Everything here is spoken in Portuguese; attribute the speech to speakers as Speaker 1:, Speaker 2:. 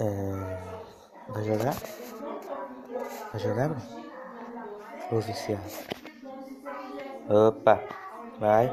Speaker 1: Eh, é... Vai jogar? Vai jogar, mano? Ou viciado? Opa, vai.